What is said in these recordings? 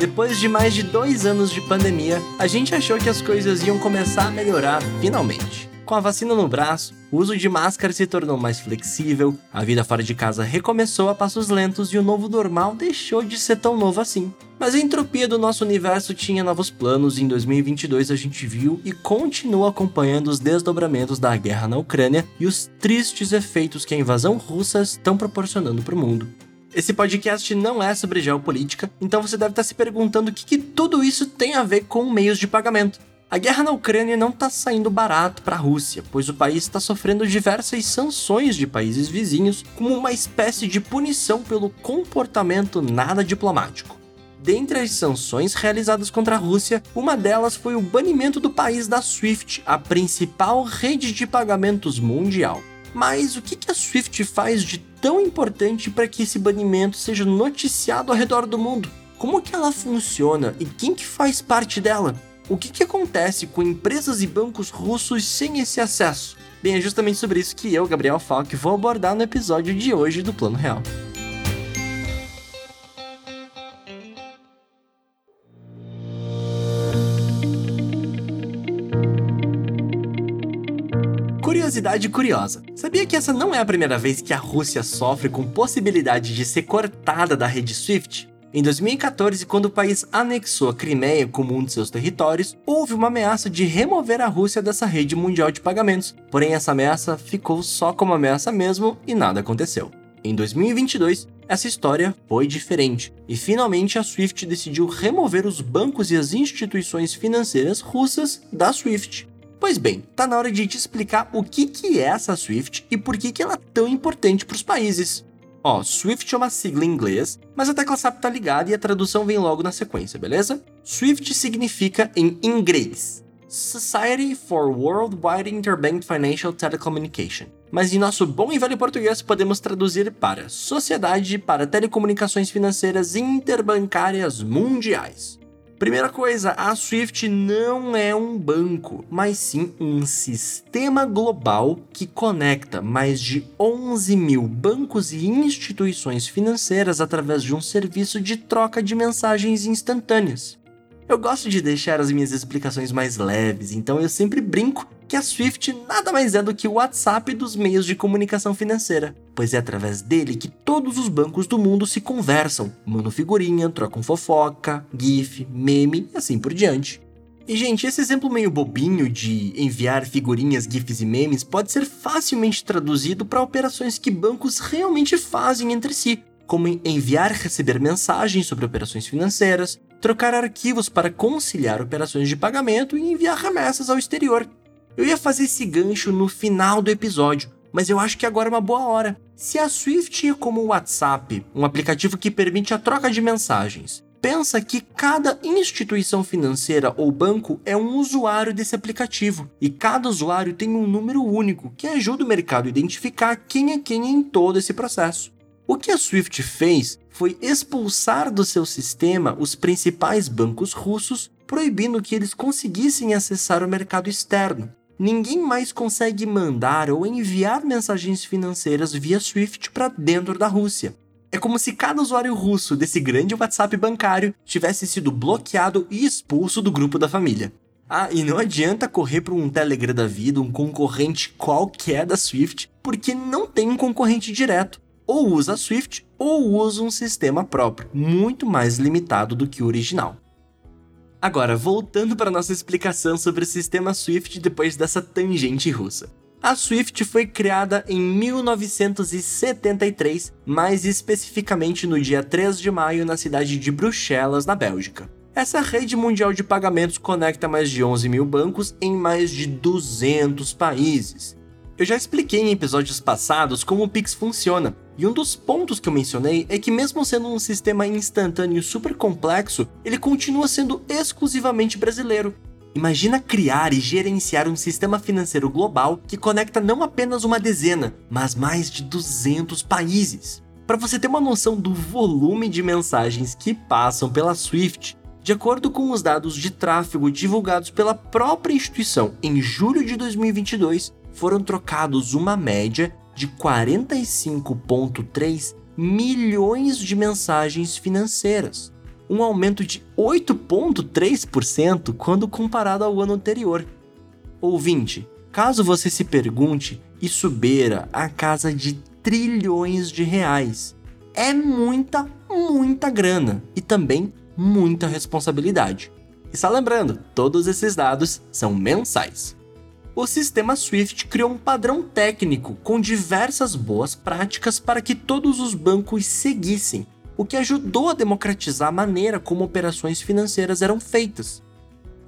Depois de mais de dois anos de pandemia, a gente achou que as coisas iam começar a melhorar finalmente. Com a vacina no braço, o uso de máscara se tornou mais flexível, a vida fora de casa recomeçou a passos lentos e o novo normal deixou de ser tão novo assim. Mas a entropia do nosso universo tinha novos planos e em 2022 a gente viu e continua acompanhando os desdobramentos da guerra na Ucrânia e os tristes efeitos que a invasão russa estão proporcionando para o mundo. Esse podcast não é sobre geopolítica, então você deve estar se perguntando o que, que tudo isso tem a ver com meios de pagamento. A guerra na Ucrânia não está saindo barato para a Rússia, pois o país está sofrendo diversas sanções de países vizinhos como uma espécie de punição pelo comportamento nada diplomático. Dentre as sanções realizadas contra a Rússia, uma delas foi o banimento do país da SWIFT, a principal rede de pagamentos mundial. Mas o que a SWIFT faz de tão importante para que esse banimento seja noticiado ao redor do mundo? Como que ela funciona e quem que faz parte dela? O que, que acontece com empresas e bancos russos sem esse acesso? Bem, é justamente sobre isso que eu, Gabriel Falk, vou abordar no episódio de hoje do Plano Real. Curiosidade curiosa. Sabia que essa não é a primeira vez que a Rússia sofre com possibilidade de ser cortada da rede SWIFT? Em 2014, quando o país anexou a Crimeia como um de seus territórios, houve uma ameaça de remover a Rússia dessa rede mundial de pagamentos. Porém, essa ameaça ficou só como ameaça mesmo e nada aconteceu. Em 2022, essa história foi diferente e finalmente a SWIFT decidiu remover os bancos e as instituições financeiras russas da SWIFT. Pois bem, tá na hora de te explicar o que, que é essa SWIFT e por que, que ela é tão importante para os países. Ó, Swift é uma sigla em inglês, mas a tecla SAP tá ligada e a tradução vem logo na sequência, beleza? Swift significa em inglês Society for Worldwide Interbank Financial Telecommunication. Mas em nosso bom e velho português podemos traduzir para Sociedade para Telecomunicações Financeiras Interbancárias Mundiais. Primeira coisa, a Swift não é um banco, mas sim um sistema global que conecta mais de 11 mil bancos e instituições financeiras através de um serviço de troca de mensagens instantâneas. Eu gosto de deixar as minhas explicações mais leves, então eu sempre brinco que a Swift nada mais é do que o WhatsApp dos meios de comunicação financeira, pois é através dele que todos os bancos do mundo se conversam, mandam figurinha, trocam fofoca, GIF, meme e assim por diante. E, gente, esse exemplo meio bobinho de enviar figurinhas, GIFs e memes pode ser facilmente traduzido para operações que bancos realmente fazem entre si, como enviar e receber mensagens sobre operações financeiras, trocar arquivos para conciliar operações de pagamento e enviar remessas ao exterior. Eu ia fazer esse gancho no final do episódio, mas eu acho que agora é uma boa hora. Se a Swift é como o WhatsApp, um aplicativo que permite a troca de mensagens, pensa que cada instituição financeira ou banco é um usuário desse aplicativo e cada usuário tem um número único que ajuda o mercado a identificar quem é quem em todo esse processo. O que a Swift fez foi expulsar do seu sistema os principais bancos russos, proibindo que eles conseguissem acessar o mercado externo ninguém mais consegue mandar ou enviar mensagens financeiras via Swift para dentro da Rússia. É como se cada usuário russo desse grande WhatsApp bancário tivesse sido bloqueado e expulso do grupo da família. Ah, e não adianta correr para um Telegram da vida, um concorrente qualquer da Swift, porque não tem um concorrente direto. Ou usa a Swift ou usa um sistema próprio, muito mais limitado do que o original. Agora, voltando para nossa explicação sobre o sistema Swift depois dessa tangente russa. A Swift foi criada em 1973, mais especificamente no dia 3 de maio na cidade de Bruxelas, na Bélgica. Essa rede mundial de pagamentos conecta mais de 11 mil bancos em mais de 200 países. Eu já expliquei em episódios passados como o Pix funciona, e um dos pontos que eu mencionei é que, mesmo sendo um sistema instantâneo super complexo, ele continua sendo exclusivamente brasileiro. Imagina criar e gerenciar um sistema financeiro global que conecta não apenas uma dezena, mas mais de 200 países. Para você ter uma noção do volume de mensagens que passam pela SWIFT, de acordo com os dados de tráfego divulgados pela própria instituição em julho de 2022, foram trocados uma média de 45,3 milhões de mensagens financeiras. um aumento de 8,3% quando comparado ao ano anterior. Ouvinte, caso você se pergunte, isso beira a casa de trilhões de reais. É muita, muita grana e também muita responsabilidade. E só lembrando, todos esses dados são mensais. O sistema Swift criou um padrão técnico com diversas boas práticas para que todos os bancos seguissem, o que ajudou a democratizar a maneira como operações financeiras eram feitas.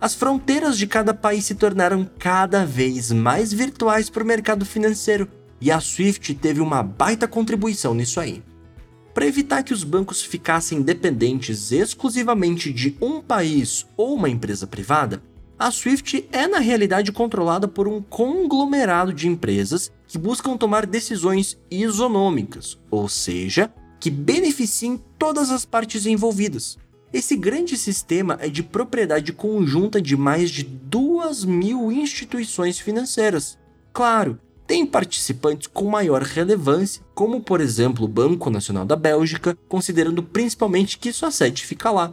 As fronteiras de cada país se tornaram cada vez mais virtuais para o mercado financeiro, e a Swift teve uma baita contribuição nisso aí. Para evitar que os bancos ficassem dependentes exclusivamente de um país ou uma empresa privada, a Swift é na realidade controlada por um conglomerado de empresas que buscam tomar decisões isonômicas, ou seja, que beneficiem todas as partes envolvidas. Esse grande sistema é de propriedade conjunta de mais de duas mil instituições financeiras. Claro, tem participantes com maior relevância, como por exemplo o Banco Nacional da Bélgica, considerando principalmente que sua sede fica lá.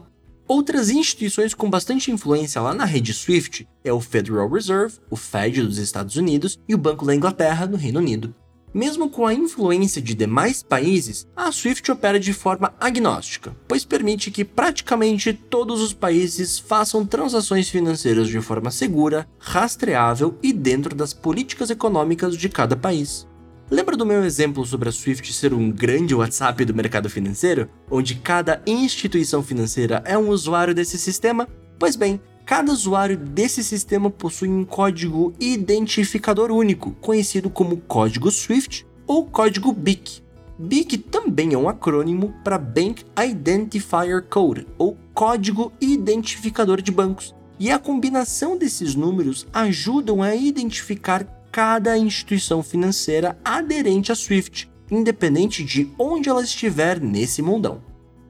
Outras instituições com bastante influência lá na rede SWIFT é o Federal Reserve, o Fed dos Estados Unidos e o Banco da Inglaterra no Reino Unido. Mesmo com a influência de demais países, a SWIFT opera de forma agnóstica, pois permite que praticamente todos os países façam transações financeiras de forma segura, rastreável e dentro das políticas econômicas de cada país. Lembra do meu exemplo sobre a Swift ser um grande WhatsApp do mercado financeiro, onde cada instituição financeira é um usuário desse sistema? Pois bem, Cada usuário desse sistema possui um código identificador único, conhecido como código SWIFT ou código BIC. BIC também é um acrônimo para Bank Identifier Code, ou Código Identificador de Bancos, e a combinação desses números ajudam a identificar cada instituição financeira aderente a SWIFT, independente de onde ela estiver nesse mundão.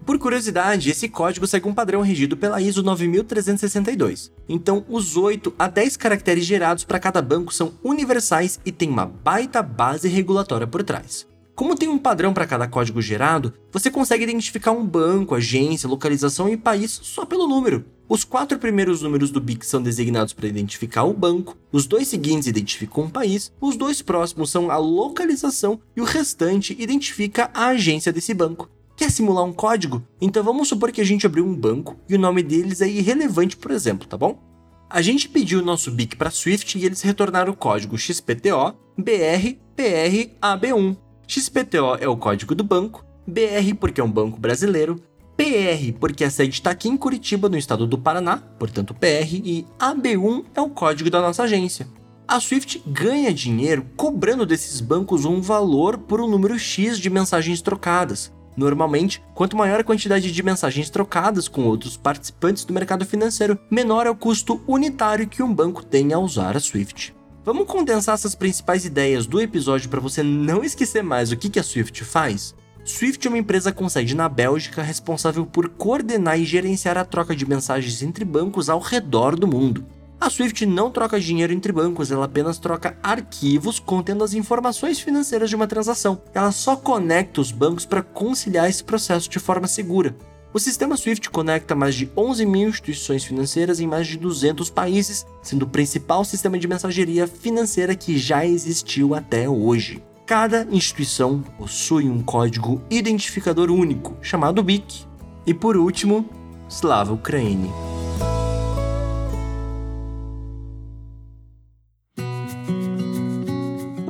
Por curiosidade, esse código segue um padrão regido pela ISO 9362. Então, os 8 a 10 caracteres gerados para cada banco são universais e tem uma baita base regulatória por trás. Como tem um padrão para cada código gerado, você consegue identificar um banco, agência, localização e país só pelo número. Os quatro primeiros números do BIC são designados para identificar o banco, os dois seguintes identificam um país, os dois próximos são a localização e o restante identifica a agência desse banco. Quer simular um código? Então vamos supor que a gente abriu um banco e o nome deles é irrelevante, por exemplo, tá bom? A gente pediu o nosso BIC para Swift e eles retornaram o código XPTO BR PR AB1. XPTO é o código do banco, BR porque é um banco brasileiro, PR porque a sede está aqui em Curitiba, no estado do Paraná, portanto PR, e AB1 é o código da nossa agência. A Swift ganha dinheiro cobrando desses bancos um valor por um número X de mensagens trocadas, Normalmente, quanto maior a quantidade de mensagens trocadas com outros participantes do mercado financeiro, menor é o custo unitário que um banco tem a usar a Swift. Vamos condensar essas principais ideias do episódio para você não esquecer mais o que a Swift faz? Swift é uma empresa com sede na Bélgica responsável por coordenar e gerenciar a troca de mensagens entre bancos ao redor do mundo. A Swift não troca dinheiro entre bancos, ela apenas troca arquivos contendo as informações financeiras de uma transação. Ela só conecta os bancos para conciliar esse processo de forma segura. O sistema SWIFT conecta mais de 11 mil instituições financeiras em mais de 200 países, sendo o principal sistema de mensageria financeira que já existiu até hoje. Cada instituição possui um código identificador único, chamado BIC. E por último, Slava Ukraine.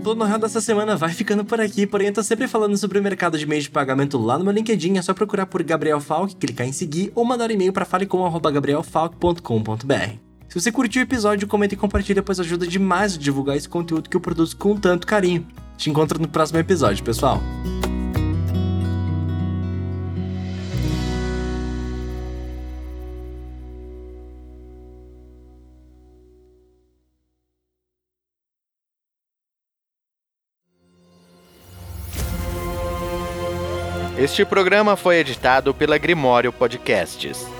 Plano Real dessa semana vai ficando por aqui, porém eu tô sempre falando sobre o mercado de meios de pagamento lá no meu LinkedIn, é só procurar por Gabriel Falk, clicar em seguir ou mandar um e-mail para falecom.gabrielfalk.com.br. Se você curtiu o episódio, comenta e compartilha, pois ajuda demais a divulgar esse conteúdo que eu produzo com tanto carinho. Te encontro no próximo episódio, pessoal. Este programa foi editado pela Grimório Podcasts.